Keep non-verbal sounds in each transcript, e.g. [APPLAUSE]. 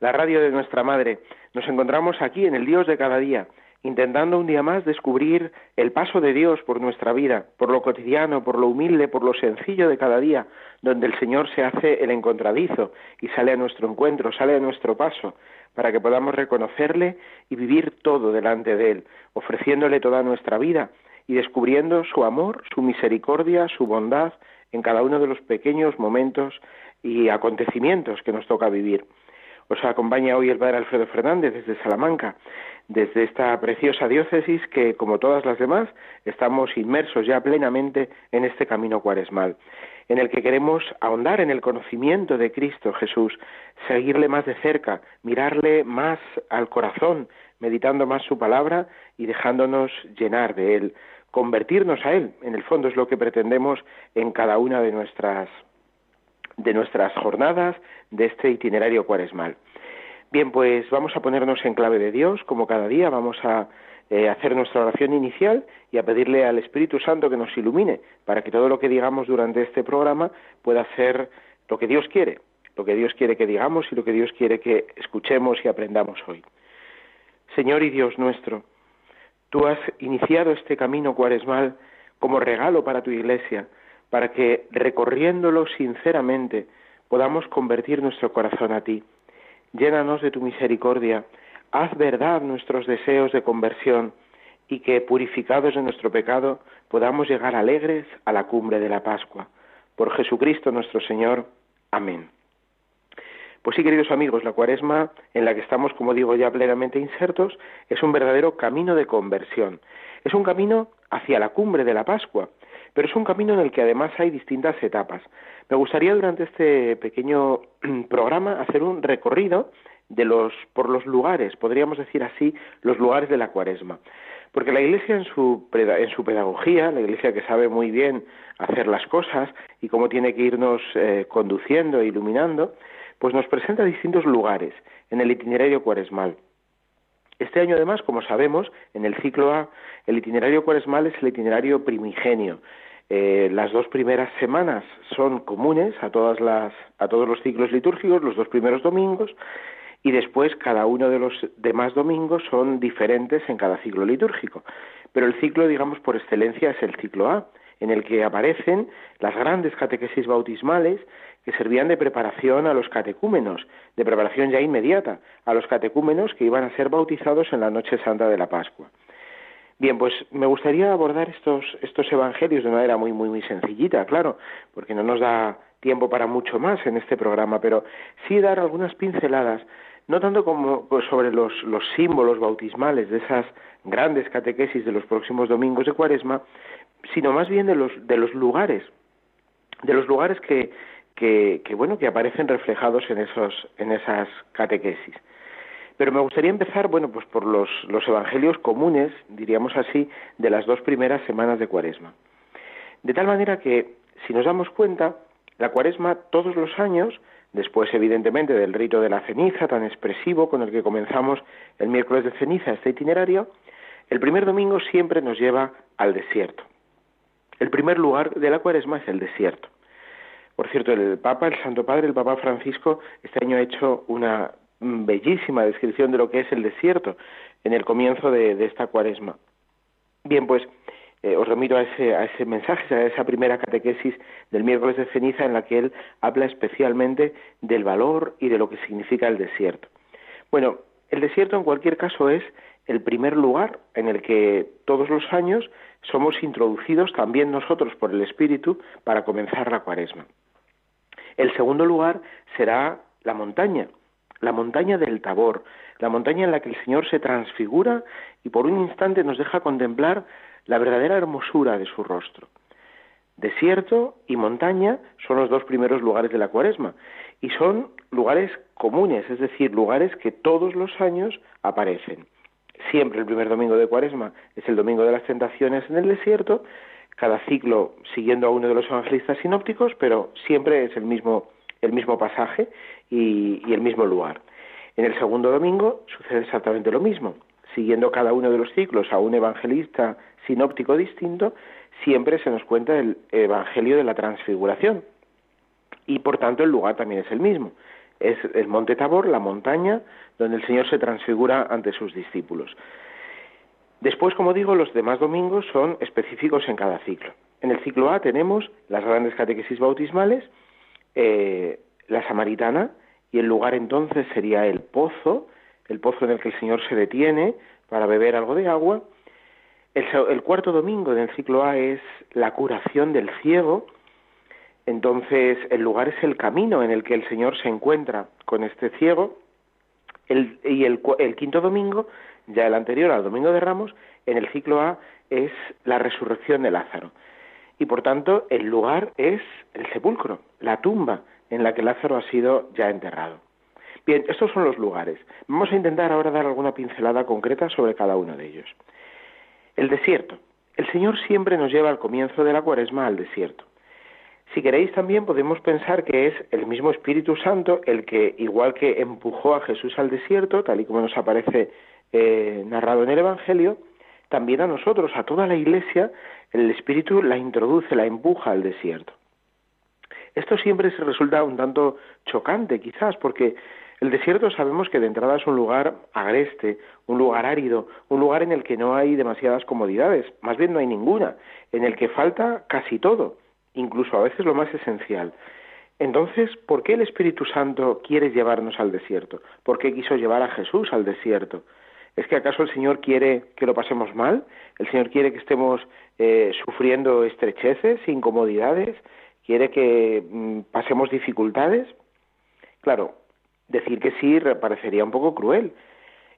la radio de nuestra Madre. Nos encontramos aquí en el Dios de cada día, intentando un día más descubrir el paso de Dios por nuestra vida, por lo cotidiano, por lo humilde, por lo sencillo de cada día, donde el Señor se hace el encontradizo y sale a nuestro encuentro, sale a nuestro paso, para que podamos reconocerle y vivir todo delante de Él, ofreciéndole toda nuestra vida y descubriendo su amor, su misericordia, su bondad, en cada uno de los pequeños momentos y acontecimientos que nos toca vivir. Os acompaña hoy el Padre Alfredo Fernández desde Salamanca, desde esta preciosa diócesis que, como todas las demás, estamos inmersos ya plenamente en este camino cuaresmal, en el que queremos ahondar en el conocimiento de Cristo Jesús, seguirle más de cerca, mirarle más al corazón, meditando más su palabra y dejándonos llenar de él, convertirnos a Él. En el fondo es lo que pretendemos en cada una de nuestras, de nuestras jornadas de este itinerario cuaresmal. Bien, pues vamos a ponernos en clave de Dios, como cada día vamos a eh, hacer nuestra oración inicial y a pedirle al Espíritu Santo que nos ilumine para que todo lo que digamos durante este programa pueda ser lo que Dios quiere, lo que Dios quiere que digamos y lo que Dios quiere que escuchemos y aprendamos hoy. Señor y Dios nuestro, Tú has iniciado este camino cuaresmal como regalo para tu iglesia, para que recorriéndolo sinceramente podamos convertir nuestro corazón a ti. Llénanos de tu misericordia, haz verdad nuestros deseos de conversión y que, purificados de nuestro pecado, podamos llegar alegres a la cumbre de la Pascua. Por Jesucristo nuestro Señor. Amén. Pues sí, queridos amigos, la cuaresma en la que estamos, como digo, ya plenamente insertos, es un verdadero camino de conversión. Es un camino hacia la cumbre de la Pascua, pero es un camino en el que además hay distintas etapas. Me gustaría durante este pequeño [CLEARS THROAT] programa hacer un recorrido de los, por los lugares, podríamos decir así, los lugares de la cuaresma. Porque la Iglesia en su, en su pedagogía, la Iglesia que sabe muy bien hacer las cosas y cómo tiene que irnos eh, conduciendo e iluminando, pues nos presenta distintos lugares en el itinerario cuaresmal. Este año, además, como sabemos, en el ciclo A, el itinerario cuaresmal es el itinerario primigenio. Eh, las dos primeras semanas son comunes a, todas las, a todos los ciclos litúrgicos, los dos primeros domingos, y después cada uno de los demás domingos son diferentes en cada ciclo litúrgico. Pero el ciclo, digamos, por excelencia es el ciclo A, en el que aparecen las grandes catequesis bautismales que servían de preparación a los catecúmenos, de preparación ya inmediata a los catecúmenos que iban a ser bautizados en la noche santa de la Pascua. Bien, pues me gustaría abordar estos, estos evangelios de una manera muy, muy, muy sencillita, claro, porque no nos da tiempo para mucho más en este programa, pero sí dar algunas pinceladas, no tanto como pues, sobre los, los símbolos bautismales de esas grandes catequesis de los próximos domingos de Cuaresma, sino más bien de los, de los lugares, de los lugares que, que, bueno que aparecen reflejados en esos en esas catequesis pero me gustaría empezar bueno pues por los, los evangelios comunes diríamos así de las dos primeras semanas de cuaresma. De tal manera que si nos damos cuenta la cuaresma todos los años después evidentemente del rito de la ceniza tan expresivo con el que comenzamos el miércoles de ceniza este itinerario el primer domingo siempre nos lleva al desierto. El primer lugar de la cuaresma es el desierto. Por cierto, el Papa, el Santo Padre, el Papa Francisco, este año ha hecho una bellísima descripción de lo que es el desierto en el comienzo de, esta cuaresma. Bien, pues eh, os remito a ese, a ese mensaje, a esa primera catequesis del miércoles de ceniza en la que él habla especialmente del valor y de lo que significa el desierto. Bueno, el desierto en cualquier caso es el primer lugar en el que todos los años somos introducidos también nosotros por el Espíritu para comenzar la cuaresma. El segundo lugar será la montaña, la montaña del Tabor, la montaña en la que el Señor se transfigura y por un instante nos deja contemplar la verdadera hermosura de su rostro. Desierto y montaña son los dos primeros lugares de la cuaresma. y son lugares comunes, es decir, lugares que todos los años aparecen. Siempre el primer domingo de Cuaresma es el domingo de las tentaciones en el desierto, cada ciclo siguiendo a uno de los evangelistas sinópticos, pero siempre es el mismo, el mismo pasaje y, el mismo lugar. En el segundo domingo sucede exactamente lo mismo, siguiendo cada uno de los ciclos a un evangelista sinóptico distinto, siempre se nos cuenta el Evangelio de la Transfiguración. Y por tanto el lugar también es el mismo. Es el Monte Tabor, la montaña donde el Señor se transfigura ante sus discípulos. Después, como digo, los demás domingos son específicos en cada ciclo. En el ciclo A tenemos las grandes catequesis bautismales, eh, la samaritana, y el lugar entonces sería el pozo, el pozo en el que el Señor se detiene para beber algo de agua. El, cuarto domingo del ciclo A es la curación del ciego, entonces el lugar es el camino en el que el Señor se encuentra con este ciego. y el, el quinto domingo, ya el anterior al domingo de Ramos, en el ciclo A es la resurrección de Lázaro. Y por tanto el lugar es el sepulcro, la tumba en la que Lázaro ha sido ya enterrado. Bien, estos son los lugares. Vamos a intentar ahora dar alguna pincelada concreta sobre cada uno de ellos. El desierto. El Señor siempre nos lleva al comienzo de la cuaresma al desierto. Si queréis también podemos pensar que es el mismo Espíritu Santo el que, igual que empujó a Jesús al desierto, tal y como nos aparece eh, narrado en el Evangelio, también a nosotros, a toda la Iglesia, el Espíritu la introduce, la empuja al desierto. Esto siempre se resulta un tanto chocante, quizás, porque el desierto sabemos que de entrada es un lugar agreste, un lugar árido, un lugar en el que no hay demasiadas comodidades, más bien no hay ninguna, en el que falta casi todo, incluso a veces lo más esencial. Entonces, ¿por qué el Espíritu Santo quiere llevarnos al desierto? ¿Por qué quiso llevar a Jesús al desierto? ¿Es que acaso el Señor quiere que lo pasemos mal? ¿El Señor quiere que estemos eh, sufriendo estrecheces, incomodidades? quiere que mm, pasemos dificultades. Claro, decir que sí parecería un poco cruel.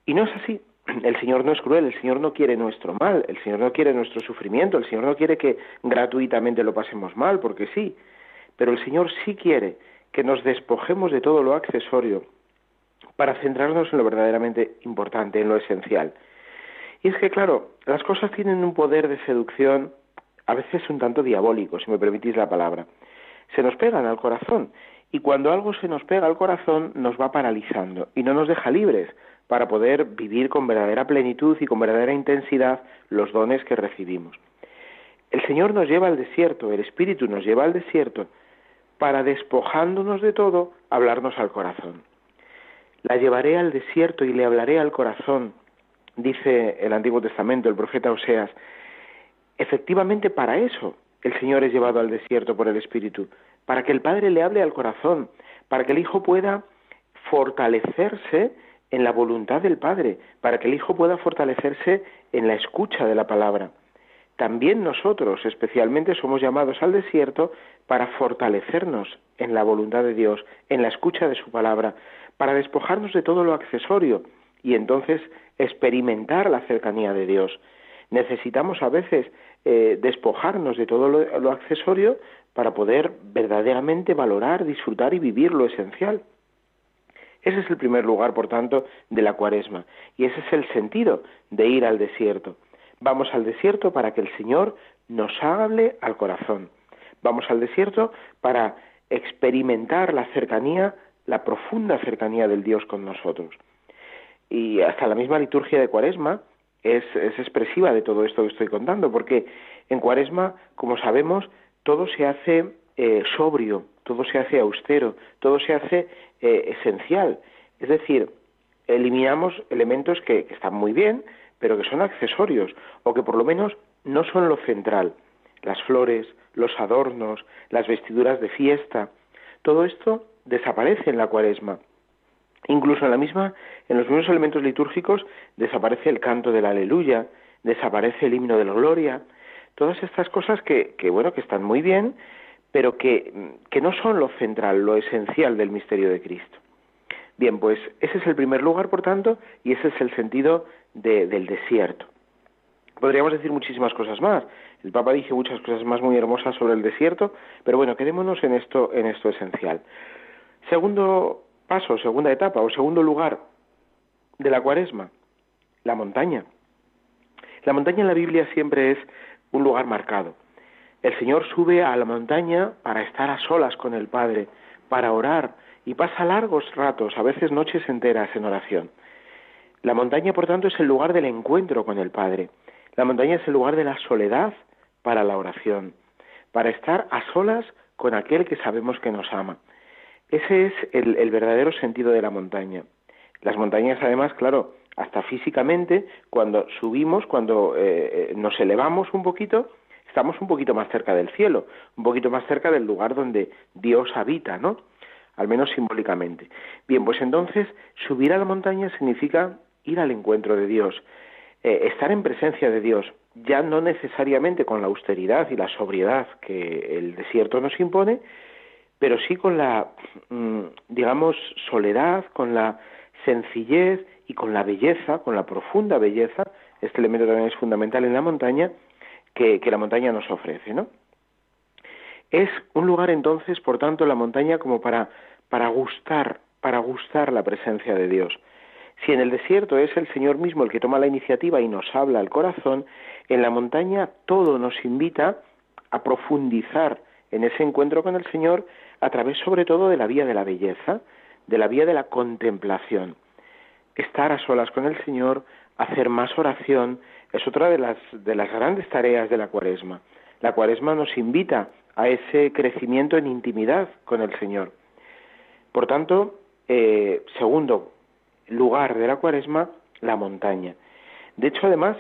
Y no es así. [CLEARS THROAT] El Señor no es cruel, el Señor no quiere nuestro mal, el Señor no quiere nuestro sufrimiento, el Señor no quiere que gratuitamente lo pasemos mal, porque sí. Pero el Señor sí quiere que nos despojemos de todo lo accesorio para centrarnos en lo verdaderamente importante, en lo esencial. Y es que, claro, las cosas tienen un poder de seducción a veces un tanto diabólico, si me permitís la palabra. Se nos pegan al corazón y cuando algo se nos pega al corazón nos va paralizando y no nos deja libres para poder vivir con verdadera plenitud y con verdadera intensidad los dones que recibimos. El Señor nos lleva al desierto, el Espíritu nos lleva al desierto para despojándonos de todo, hablarnos al corazón. La llevaré al desierto y le hablaré al corazón, dice el Antiguo Testamento, el profeta Oseas, Efectivamente, para eso el Señor es llevado al desierto por el Espíritu, para que el Padre le hable al corazón, para que el Hijo pueda fortalecerse en la voluntad del Padre, para que el Hijo pueda fortalecerse en la escucha de la palabra. También nosotros, especialmente, somos llamados al desierto para fortalecernos en la voluntad de Dios, en la escucha de su palabra, para despojarnos de todo lo accesorio y entonces experimentar la cercanía de Dios. Necesitamos a veces eh, despojarnos de todo lo, accesorio para poder verdaderamente valorar, disfrutar y vivir lo esencial. Ese es el primer lugar, por tanto, de la cuaresma. Y ese es el sentido de ir al desierto. Vamos al desierto para que el Señor nos hable al corazón. Vamos al desierto para experimentar la cercanía, la profunda cercanía del Dios con nosotros. Y hasta la misma liturgia de cuaresma es, expresiva de todo esto que estoy contando, porque en Cuaresma, como sabemos, todo se hace eh, sobrio, todo se hace austero, todo se hace eh, esencial. Es decir, eliminamos elementos que, que, están muy bien, pero que son accesorios, o que por lo menos no son lo central. Las flores, los adornos, las vestiduras de fiesta, todo esto desaparece en la cuaresma. Incluso en la misma, en los mismos elementos litúrgicos desaparece el canto de la aleluya, desaparece el himno de la gloria, todas estas cosas que, que bueno, que están muy bien, pero que, que no son lo central, lo esencial del misterio de Cristo. Bien, pues ese es el primer lugar, por tanto, y ese es el sentido del desierto. Podríamos decir muchísimas cosas más. El Papa dice muchas cosas más muy hermosas sobre el desierto, pero bueno, quedémonos en esto, en esto esencial. Segundo paso, segunda etapa o segundo lugar de la cuaresma, la montaña. La montaña en la Biblia siempre es un lugar marcado. El Señor sube a la montaña para estar a solas con el Padre, para orar, y pasa largos ratos, a veces noches enteras en oración. La montaña, por tanto, es el lugar del encuentro con el Padre. La montaña es el lugar de la soledad para la oración, para estar a solas con aquel que sabemos que nos ama. Ese es el, verdadero sentido de la montaña. Las montañas, además, claro, hasta físicamente, cuando subimos, cuando eh, eh, nos elevamos un poquito, estamos un poquito más cerca del cielo, un poquito más cerca del lugar donde Dios habita, ¿no? Al menos simbólicamente. Bien, pues entonces subir a la montaña significa ir al encuentro de Dios, eh, estar en presencia de Dios, ya no necesariamente con la austeridad y la sobriedad que el desierto nos impone, pero sí con la, mm, digamos, soledad, con la sencillez y con la belleza, con la profunda belleza, este elemento también es fundamental en la montaña, que, que la montaña nos ofrece, ¿no? Es un lugar entonces, por tanto, la montaña como para, para gustar, para gustar la presencia de Dios. Si en el desierto es el Señor mismo el que toma la iniciativa y nos habla al corazón, en la montaña todo nos invita a profundizar en ese encuentro con el Señor a través sobre todo de la vía de la belleza, de la vía de la contemplación. Estar a solas con el Señor, hacer más oración, es otra de las, de las grandes tareas de la cuaresma. La cuaresma nos invita a ese crecimiento en intimidad con el Señor. Por tanto, eh, segundo lugar de la cuaresma, la montaña. De hecho, además,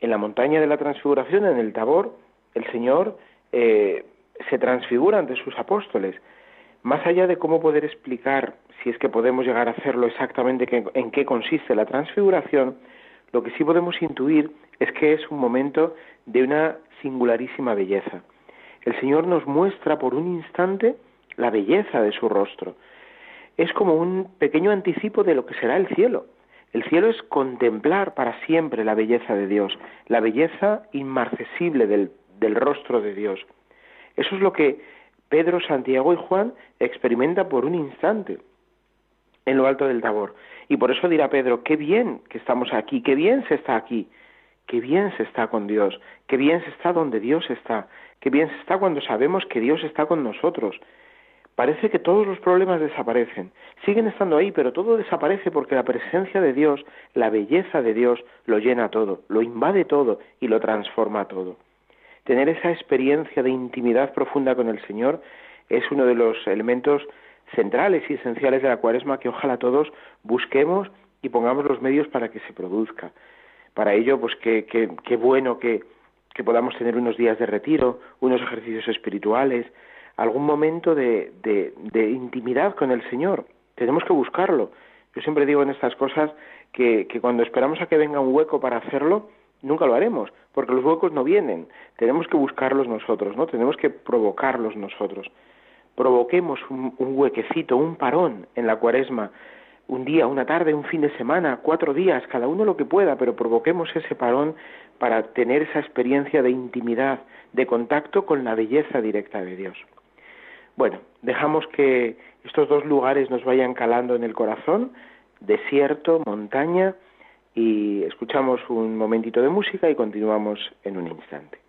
en la montaña de la transfiguración, en el Tabor, el Señor eh, se transfigura ante sus apóstoles. Más allá de cómo poder explicar, si es que podemos llegar a hacerlo exactamente en qué consiste la transfiguración, lo que sí podemos intuir es que es un momento de una singularísima belleza. El Señor nos muestra por un instante la belleza de su rostro. Es como un pequeño anticipo de lo que será el cielo. El cielo es contemplar para siempre la belleza de Dios, la belleza inmarcesible del, rostro de Dios. Eso es lo que Pedro, Santiago y Juan experimentan por un instante en lo alto del Tabor. Y por eso dirá Pedro, qué bien que estamos aquí, qué bien se está aquí, qué bien se está con Dios, qué bien se está donde Dios está, qué bien se está cuando sabemos que Dios está con nosotros. Parece que todos los problemas desaparecen, siguen estando ahí, pero todo desaparece porque la presencia de Dios, la belleza de Dios, lo llena todo, lo invade todo y lo transforma todo. Tener esa experiencia de intimidad profunda con el Señor es uno de los elementos centrales y esenciales de la cuaresma que ojalá todos busquemos y pongamos los medios para que se produzca. Para ello, pues qué, bueno que, que podamos tener unos días de retiro, unos ejercicios espirituales, algún momento de, intimidad con el Señor. Tenemos que buscarlo. Yo siempre digo en estas cosas que, que cuando esperamos a que venga un hueco para hacerlo, nunca lo haremos, porque los huecos no vienen. Tenemos que buscarlos nosotros, ¿no? Tenemos que provocarlos nosotros provoquemos un, huequecito, un parón en la cuaresma, un día, una tarde, un fin de semana, cuatro días, cada uno lo que pueda, pero provoquemos ese parón para tener esa experiencia de intimidad, de contacto con la belleza directa de Dios. Bueno, dejamos que estos dos lugares nos vayan calando en el corazón, desierto, montaña, y escuchamos un momentito de música y continuamos en un instante.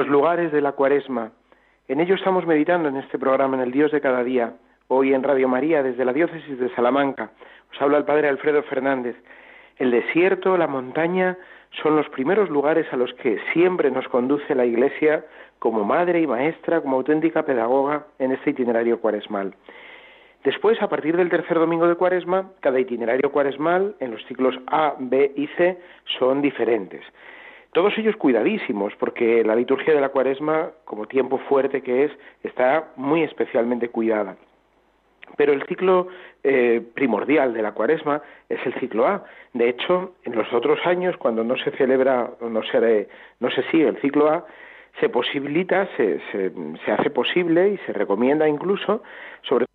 Los lugares de la cuaresma. En ello estamos meditando en este programa, en el Dios de cada día, hoy en Radio María, desde la diócesis de Salamanca. Os habla el Padre Alfredo Fernández. El desierto, la montaña, son los primeros lugares a los que siempre nos conduce la Iglesia como madre y maestra, como auténtica pedagoga en este itinerario cuaresmal. Después, a partir del tercer domingo de Cuaresma, cada itinerario cuaresmal en los ciclos A, B y C son diferentes. Todos ellos cuidadísimos, porque la liturgia de la Cuaresma, como tiempo fuerte que es, está muy especialmente cuidada. Pero el ciclo eh, primordial de la cuaresma es el ciclo A. De hecho, en los otros años, cuando no se celebra o no se, no se sigue el ciclo A, se posibilita, se, se, se hace posible y se recomienda incluso, sobre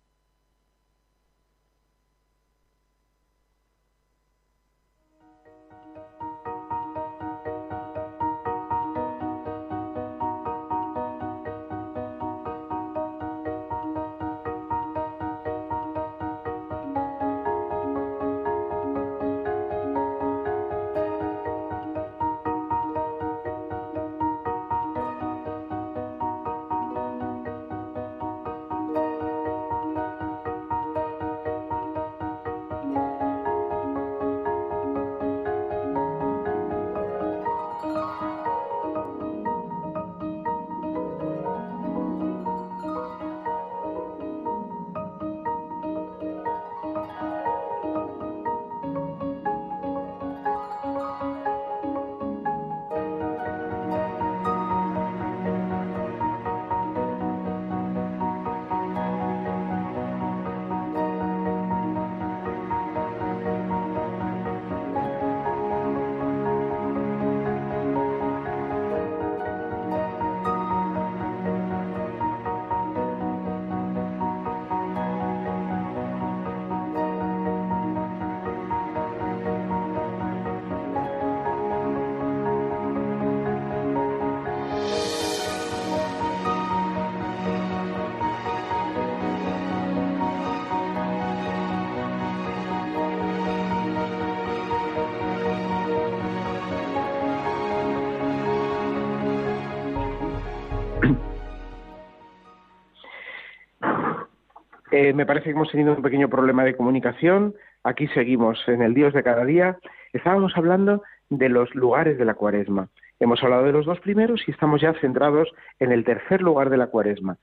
Eh, me parece que hemos tenido un pequeño problema de comunicación. Aquí seguimos en el Dios de cada día. Estábamos hablando de los lugares de la cuaresma. Hemos hablado de los dos primeros y estamos ya centrados en el tercer lugar de la cuaresma.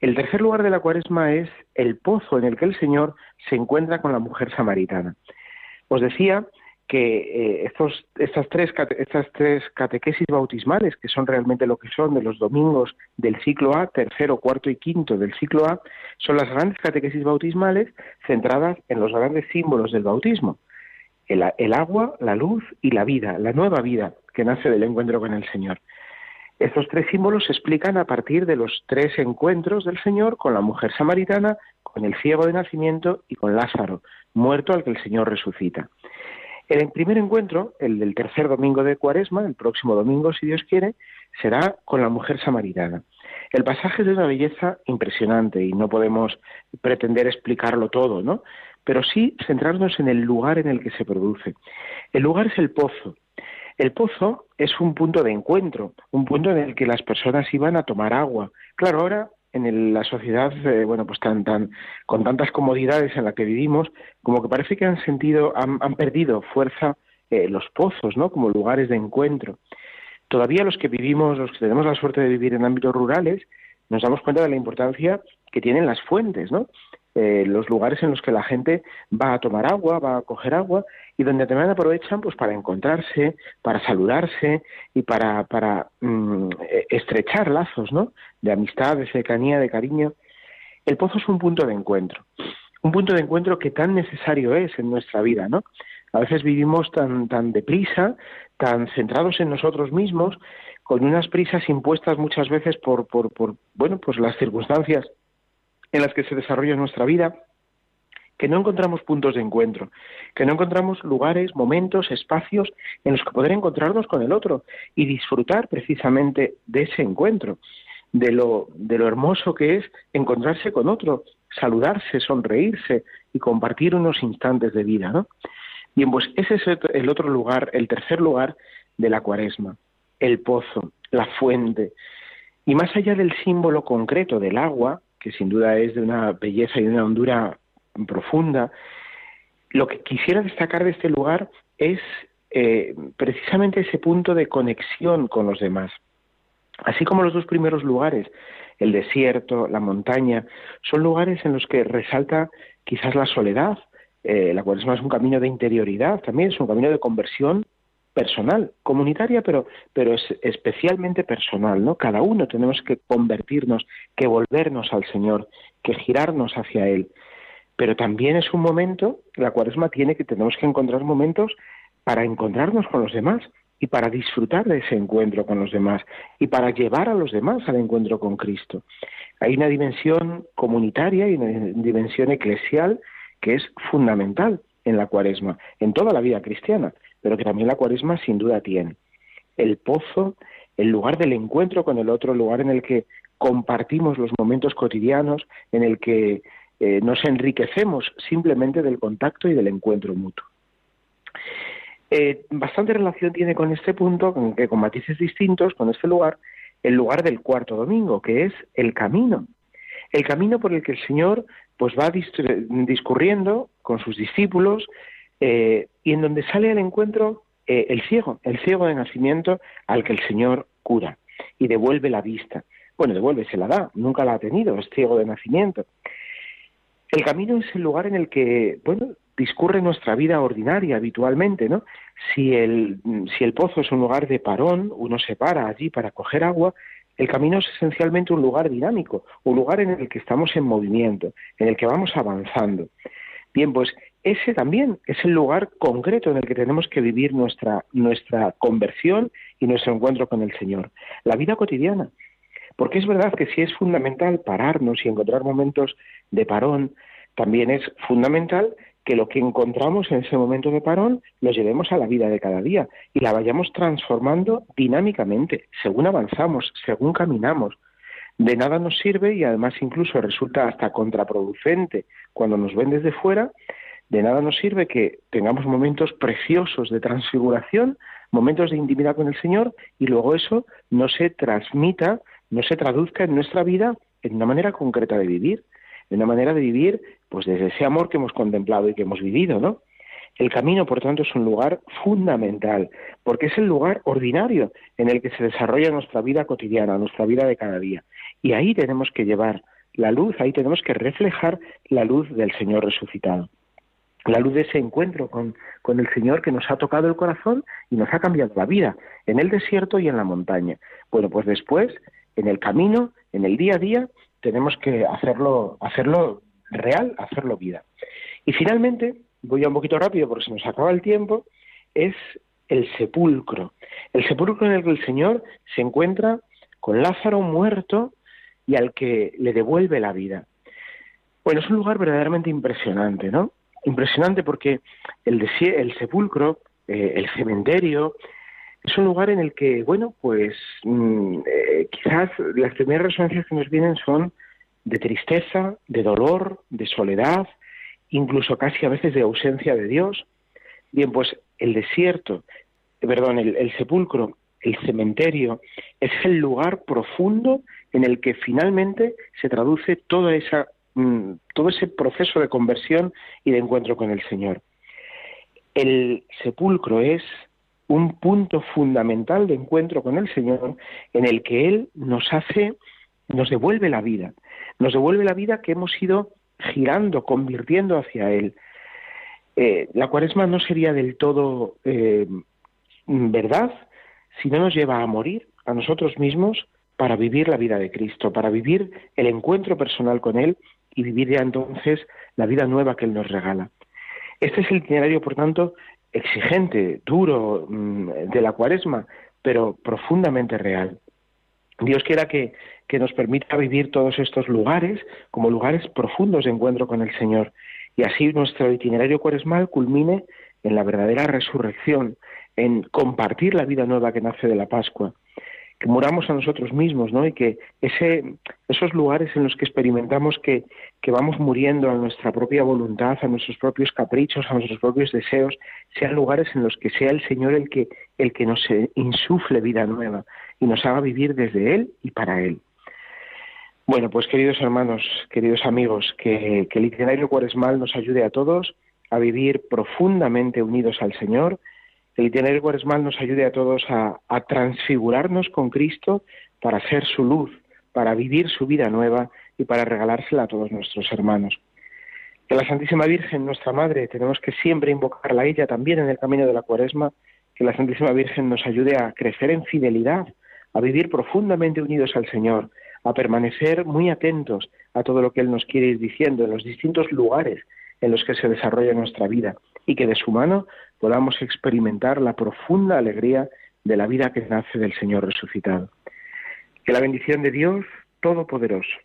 El tercer lugar de la cuaresma es el pozo en el que el Señor se encuentra con la mujer samaritana. Os decía que eh, estas, tres, estas tres catequesis bautismales, que son realmente lo que son de los domingos del ciclo A, tercero, cuarto y quinto del ciclo A, son las grandes catequesis bautismales centradas en los grandes símbolos del bautismo. El, el agua, la luz y la vida, la nueva vida que nace del encuentro con el Señor. Estos tres símbolos se explican a partir de los tres encuentros del Señor con la mujer samaritana, con el ciego de nacimiento y con Lázaro, muerto al que el Señor resucita. El primer encuentro, el del tercer domingo de Cuaresma, el próximo domingo, si Dios quiere, será con la mujer samaritana. El pasaje es de una belleza impresionante y no podemos pretender explicarlo todo, ¿no? Pero sí centrarnos en el lugar en el que se produce. El lugar es el pozo. El pozo es un punto de encuentro, un punto en el que las personas iban a tomar agua. Claro, ahora en la sociedad, eh, bueno, pues tan, tan, con tantas comodidades en la que vivimos, como que parece que han sentido, han, perdido fuerza eh, los pozos, ¿no? Como lugares de encuentro. Todavía los que vivimos, los que tenemos la suerte de vivir en ámbitos rurales, nos damos cuenta de la importancia que tienen las fuentes, ¿no? Eh, los lugares en los que la gente va a tomar agua, va a coger agua y donde también aprovechan pues para encontrarse, para saludarse y para, para mm, e, estrechar lazos, ¿no? De amistad, de cercanía, de cariño. El pozo es un punto de encuentro, un punto de encuentro que tan necesario es en nuestra vida, ¿no? A veces vivimos tan, tan deprisa, tan centrados en nosotros mismos, con unas prisas impuestas muchas veces por, por, por bueno, pues las circunstancias en las que se desarrolla nuestra vida, que no encontramos puntos de encuentro, que no encontramos lugares, momentos, espacios en los que poder encontrarnos con el otro y disfrutar precisamente de ese encuentro, de lo, de lo hermoso que es encontrarse con otro, saludarse, sonreírse y compartir unos instantes de vida, ¿no? Bien, pues ese es el otro lugar, el tercer lugar de la cuaresma, el pozo, la fuente, Y más allá del símbolo concreto del agua, que sin duda es de una belleza y de una hondura profunda, lo que quisiera destacar de este lugar es eh, precisamente ese punto de conexión con los demás. Así como los dos primeros lugares, el desierto, la montaña, son lugares en los que resalta quizás la soledad. Eh, la cuaresma es un camino de interioridad, también es un camino de conversión personal, comunitaria, pero, pero es especialmente personal, ¿no? Cada uno tenemos que convertirnos, que volvernos al Señor, que girarnos hacia Él. Pero también es un momento, la cuaresma tiene que, tenemos que encontrar momentos para encontrarnos con los demás y para disfrutar de ese encuentro con los demás y para llevar a los demás al encuentro con Cristo. Hay una dimensión comunitaria y una dimensión eclesial que es fundamental en la cuaresma, en toda la vida cristiana pero que también la cuaresma sin duda tiene. El pozo, el lugar del encuentro con el otro, el lugar en el que compartimos los momentos cotidianos, en el que eh, nos enriquecemos simplemente del contacto y del encuentro mutuo. Eh, bastante relación tiene con este punto, con, que con matices distintos, con este lugar, el lugar del cuarto domingo, que es el camino. El camino por el que el Señor pues va discurriendo con sus discípulos, eh, y en donde sale al encuentro el ciego, el ciego de nacimiento al que el Señor cura y devuelve la vista. Bueno, devuelve, se la da, nunca la ha tenido, es ciego de nacimiento. El camino es el lugar en el que, bueno, discurre nuestra vida ordinaria habitualmente, ¿no? Si el, si el pozo es un lugar de parón, uno se para allí para coger agua, el camino es esencialmente un lugar dinámico, un lugar en el que estamos en movimiento, en el que vamos avanzando. Bien, pues ese también es el lugar concreto en el que tenemos que vivir nuestra, nuestra conversión y nuestro encuentro con el Señor. La vida cotidiana. Porque es verdad que si es fundamental pararnos y encontrar momentos de parón, también es fundamental que lo que encontramos en ese momento de parón lo llevemos a la vida de cada día y la vayamos transformando dinámicamente, según avanzamos, según caminamos. De nada nos sirve y además incluso resulta hasta contraproducente cuando nos ven desde fuera de nada nos sirve que tengamos momentos preciosos de transfiguración, momentos de intimidad con el Señor, y luego eso no se transmita, no se traduzca en nuestra vida en una manera concreta de vivir, en una manera de vivir, pues desde ese amor que hemos contemplado y que hemos vivido, ¿no? El camino, por tanto, es un lugar fundamental, porque es el lugar ordinario en el que se desarrolla nuestra vida cotidiana, nuestra vida de cada día. Y ahí tenemos que llevar la luz, ahí tenemos que reflejar la luz del Señor resucitado la luz de ese encuentro con, con, el Señor que nos ha tocado el corazón y nos ha cambiado la vida, en el desierto y en la montaña. Bueno, pues después, en el camino, en el día a día, tenemos que hacerlo, hacerlo real, hacerlo vida. Y finalmente, voy a un poquito rápido porque se nos acaba el tiempo, es el sepulcro. El sepulcro en el que el Señor se encuentra con Lázaro muerto y al que le devuelve la vida. Bueno, es un lugar verdaderamente impresionante, ¿no? impresionante porque el, el sepulcro, eh, el cementerio, es un lugar en el que, bueno, pues mm, eh, quizás las primeras resonancias que nos vienen son de tristeza, de dolor, de soledad, incluso casi a veces de ausencia de Dios. Bien, pues el desierto, perdón, el, sepulcro, el cementerio, es el lugar profundo en el que finalmente se traduce toda esa Mm, todo ese proceso de conversión y de encuentro con el Señor. El sepulcro es un punto fundamental de encuentro con el Señor en el que Él nos hace, nos devuelve la vida, nos devuelve la vida que hemos ido girando, convirtiendo hacia Él. Eh, la cuaresma no sería del todo eh, verdad si no nos lleva a morir a nosotros mismos para vivir la vida de Cristo, para vivir el encuentro personal con Él y vivir ya entonces la vida nueva que Él nos regala. Este es el itinerario, por tanto, exigente, duro mm, de la cuaresma, pero profundamente real. Dios quiera que, que nos permita vivir todos estos lugares como lugares profundos de encuentro con el Señor y así nuestro itinerario cuaresmal culmine en la verdadera resurrección, en compartir la vida nueva que nace de la Pascua que muramos a nosotros mismos, ¿no? Y que esos lugares en los que experimentamos que, vamos muriendo a nuestra propia voluntad, a nuestros propios caprichos, a nuestros propios deseos, sean lugares en los que sea el Señor el que, el que nos insufle vida nueva, y nos haga vivir desde Él y para Él. Bueno, pues queridos hermanos, queridos amigos, que, que el itinerario cuaresmal nos ayude a todos a vivir profundamente unidos al Señor, el itinerario cuaresmal nos ayude a todos a, transfigurarnos con Cristo para ser su luz, para vivir su vida nueva y para regalársela a todos nuestros hermanos. Que la Santísima Virgen, nuestra Madre, tenemos que siempre invocarla ella también en el camino de la cuaresma, que la Santísima Virgen nos ayude a crecer en fidelidad, a vivir profundamente unidos al Señor, a permanecer muy atentos a todo lo que Él nos quiere ir diciendo en los distintos lugares en los que se desarrolla nuestra vida y que de su mano podamos experimentar la profunda alegría de la vida que nace del Señor resucitado. Que la bendición de Dios Todopoderoso,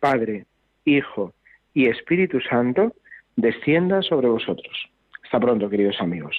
Padre, Hijo y Espíritu Santo, descienda sobre vosotros. Hasta pronto, queridos amigos.